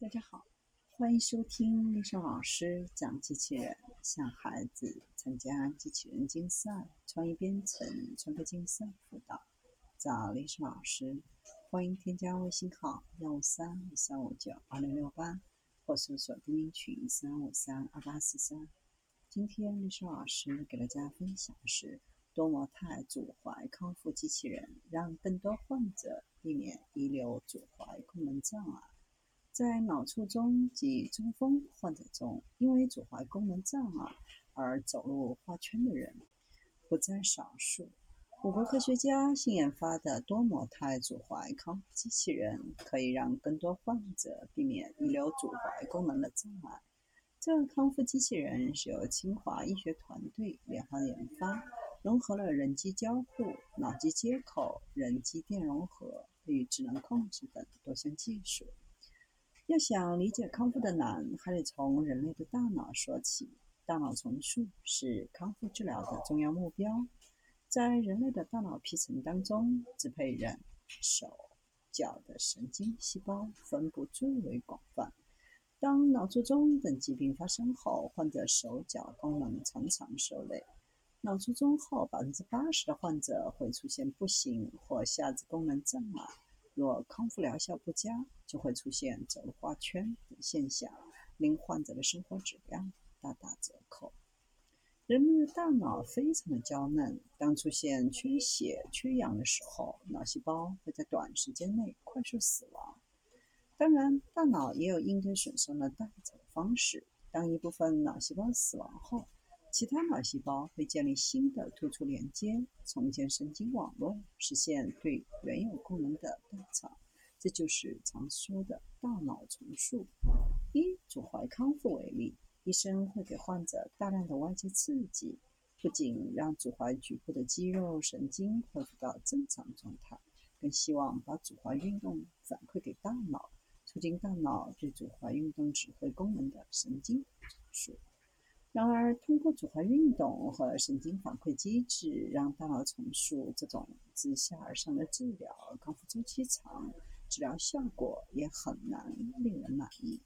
大家好，欢迎收听丽莎老师讲机器人，向孩子参加机器人竞赛、创意编程、创客竞赛辅导。找丽莎老师，欢迎添加微信号幺五三五三五九二零六八，或搜索钉钉群三五三二八四三。今天丽莎老师给大家分享的是多模态足踝康复机器人，让更多患者避免遗留足踝功能障碍。在脑卒中及中风患者中，因为足踝功能障碍而走路画圈的人不在少数。我国科学家新研发的多模态足踝康复机器人，可以让更多患者避免遗留足踝功能的障碍。这个康复机器人是由清华医学团队联合研发，融合了人机交互、脑机接口、人机电融合与智能控制等多项技术。要想理解康复的难，还得从人类的大脑说起。大脑重塑是康复治疗的重要目标。在人类的大脑皮层当中，支配人手脚的神经细胞分布最为广泛。当脑卒中等疾病发生后，患者手脚功能常常受累。脑卒中后，百分之八十的患者会出现步行或下肢功能障碍。若康复疗效不佳，就会出现走路画圈等现象，令患者的生活质量大打折扣。人们的大脑非常的娇嫩，当出现缺血、缺氧的时候，脑细胞会在短时间内快速死亡。当然，大脑也有应对损伤的带走方式。当一部分脑细胞死亡后，其他脑细胞会建立新的突触连接，重建神经网络，实现对原有功能的代偿。这就是常说的大脑重塑。以足踝康复为例，医生会给患者大量的外界刺激，不仅让足踝局部的肌肉、神经恢复到正常状态，更希望把足踝运动反馈给大脑，促进大脑对足踝运动指挥功能的神经重塑。然而，通过足踝运动和神经反馈机制让大脑重塑这种自下而上的治疗，康复周期长，治疗效果也很难令人满意。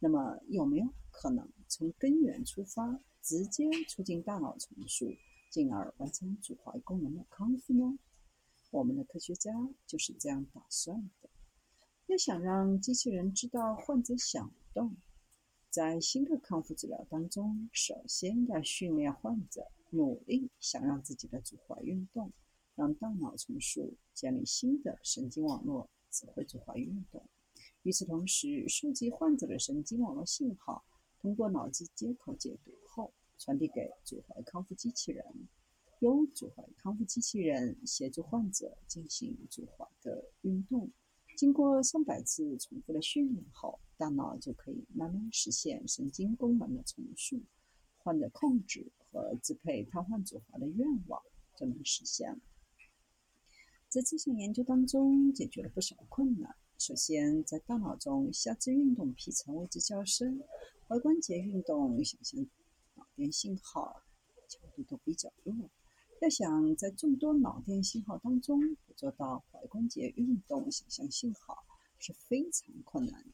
那么，有没有可能从根源出发，直接促进大脑重塑，进而完成足踝功能的康复呢？我们的科学家就是这样打算的。要想让机器人知道患者想动。在新的康复治疗当中，首先要训练患者努力想让自己的足踝运动，让大脑重塑，建立新的神经网络，指挥足踝运动。与此同时，收集患者的神经网络信号，通过脑机接口解读后，传递给足踝康复机器人，由足踝康复机器人协助患者进行足踝的运动。经过上百次重复的训练后，大脑就可以慢慢实现神经功能的重塑，患者控制和支配瘫痪足踝的愿望就能实现了。在这项研究当中，解决了不少困难。首先，在大脑中，下肢运动皮层位置较深，踝关节运动想象脑电信号强度都比较弱。要想在众多脑电信号当中捕捉到踝关节运动想象信号是非常困难的。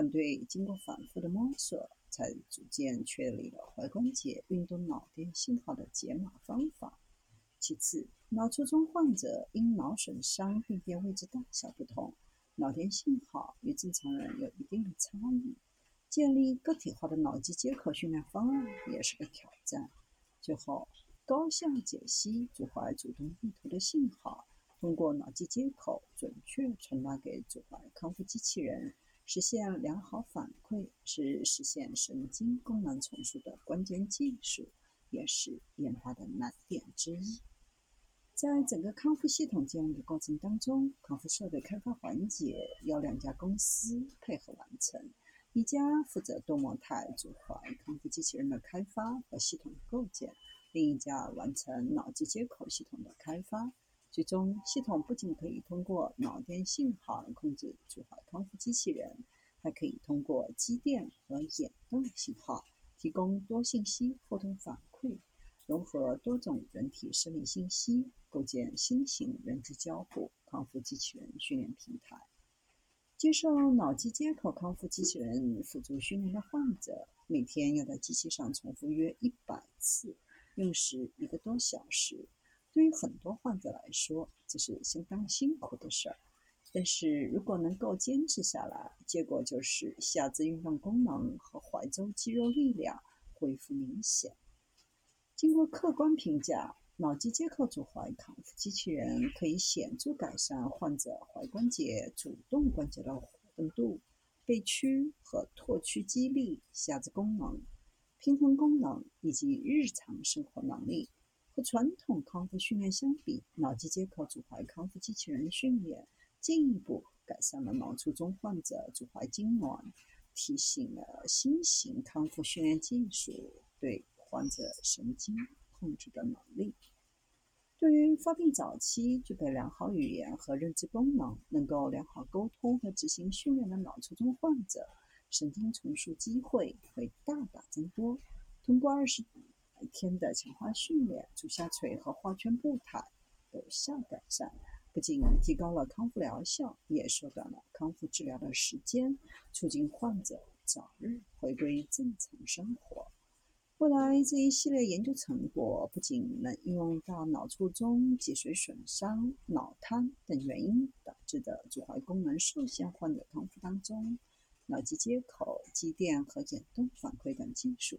团队经过反复的摸索，才逐渐确立了踝关节运动脑电信号的解码方法。其次，脑卒中患者因脑损伤病变位置大小不同，脑电信号与正常人有一定的差异。建立个体化的脑机接口训练方案也是个挑战。最后。高效解析足踝主动意图的信号，通过脑机接口准确传达给足踝康复机器人，实现良好反馈，是实现神经功能重塑的关键技术，也是研发的难点之一。在整个康复系统建立的过程当中，康复设备开发环节由两家公司配合完成，一家负责多模态足踝康复机器人的开发和系统的构建。另一家完成脑机接口系统的开发，最终系统不仅可以通过脑电信号控制足踝康复机器人，还可以通过肌电和眼动信号提供多信息互动反馈，融合多种人体生理信息，构建新型人机交互康复机器人训练平台。接受脑机接口康复机器人辅助训练的患者，每天要在机器上重复约一百次，用时一个多小时。对于很多患者来说，这是相当辛苦的事儿。但是如果能够坚持下来，结果就是下肢运动功能和踝周肌肉力量恢复明显。经过客观评价。脑机接口阻踝康复机器人可以显著改善患者踝关节主动关节的活动度、背屈和拓屈肌力、下肢功能、平衡功能以及日常生活能力。和传统康复训练相比，脑机接口阻踝康复机器人训练进一步改善了脑卒中患者阻踝痉挛，提醒了新型康复训练技术对患者神经控制的能力。对于发病早期、具备良好语言和认知功能、能够良好沟通和执行训练的脑卒中患者，神经重塑机会会大大增多。通过二十天的强化训练，足下垂和画圈步态有效改善，不仅提高了康复疗效，也缩短了康复治疗的时间，促进患者早日回归正常生活。未来这一系列研究成果不仅能应用到脑卒中、脊髓损伤、脑瘫等原因导致的阻踝功能受限患者康复当中，脑机接口、肌电和眼动反馈等技术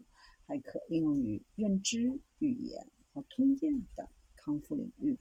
还可应用于认知、语言和吞咽等康复领域。